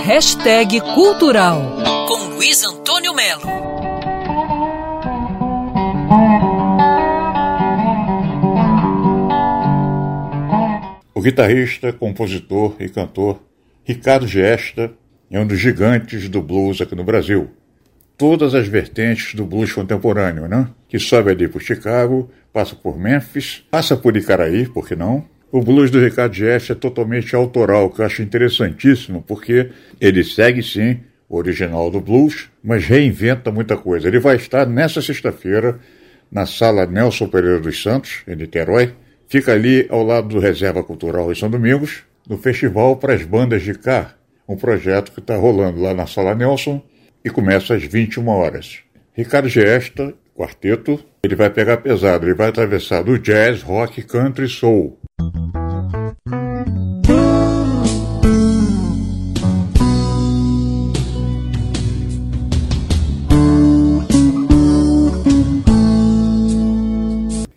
Hashtag Cultural com Luiz Antônio Melo. O guitarrista, compositor e cantor Ricardo Gesta é um dos gigantes do blues aqui no Brasil. Todas as vertentes do blues contemporâneo, né? Que sobe ali por Chicago, passa por Memphis, passa por Icaraí, por que não? O blues do Ricardo Gesta é totalmente autoral, que eu acho interessantíssimo, porque ele segue sim o original do blues, mas reinventa muita coisa. Ele vai estar nessa sexta-feira na sala Nelson Pereira dos Santos, em Niterói. Fica ali ao lado do Reserva Cultural em São Domingos, no Festival para as Bandas de Cá, um projeto que está rolando lá na Sala Nelson e começa às 21 horas. Ricardo Gesta, quarteto, ele vai pegar pesado, ele vai atravessar do jazz, rock, country soul.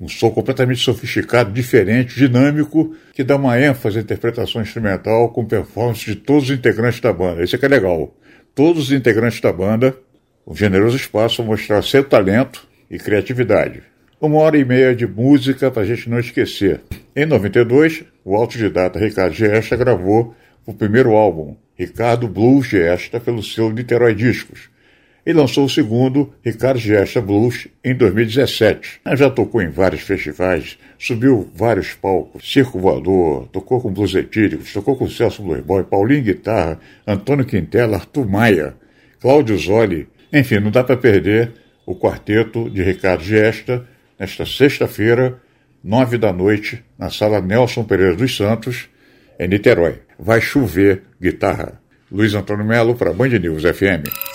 Um som completamente sofisticado, diferente, dinâmico, que dá uma ênfase à interpretação instrumental com performance de todos os integrantes da banda. Isso é que é legal. Todos os integrantes da banda, um generoso espaço para mostrar seu talento e criatividade. Uma hora e meia de música para a gente não esquecer. Em 92, o autodidata Ricardo Gesta gravou o primeiro álbum, Ricardo Blues Gesta, pelo selo Niterói Discos e lançou o segundo, Ricardo Gesta Blues, em 2017. Já tocou em vários festivais, subiu vários palcos, Circo Voador, tocou com Blues Etíricos, tocou com Celso Blues Boy, Paulinho Guitarra, Antônio Quintela, Arthur Maia, Cláudio Zoli. Enfim, não dá para perder o quarteto de Ricardo Gesta, nesta sexta-feira, nove da noite, na sala Nelson Pereira dos Santos, em Niterói. Vai chover guitarra. Luiz Antônio Melo para Band News FM.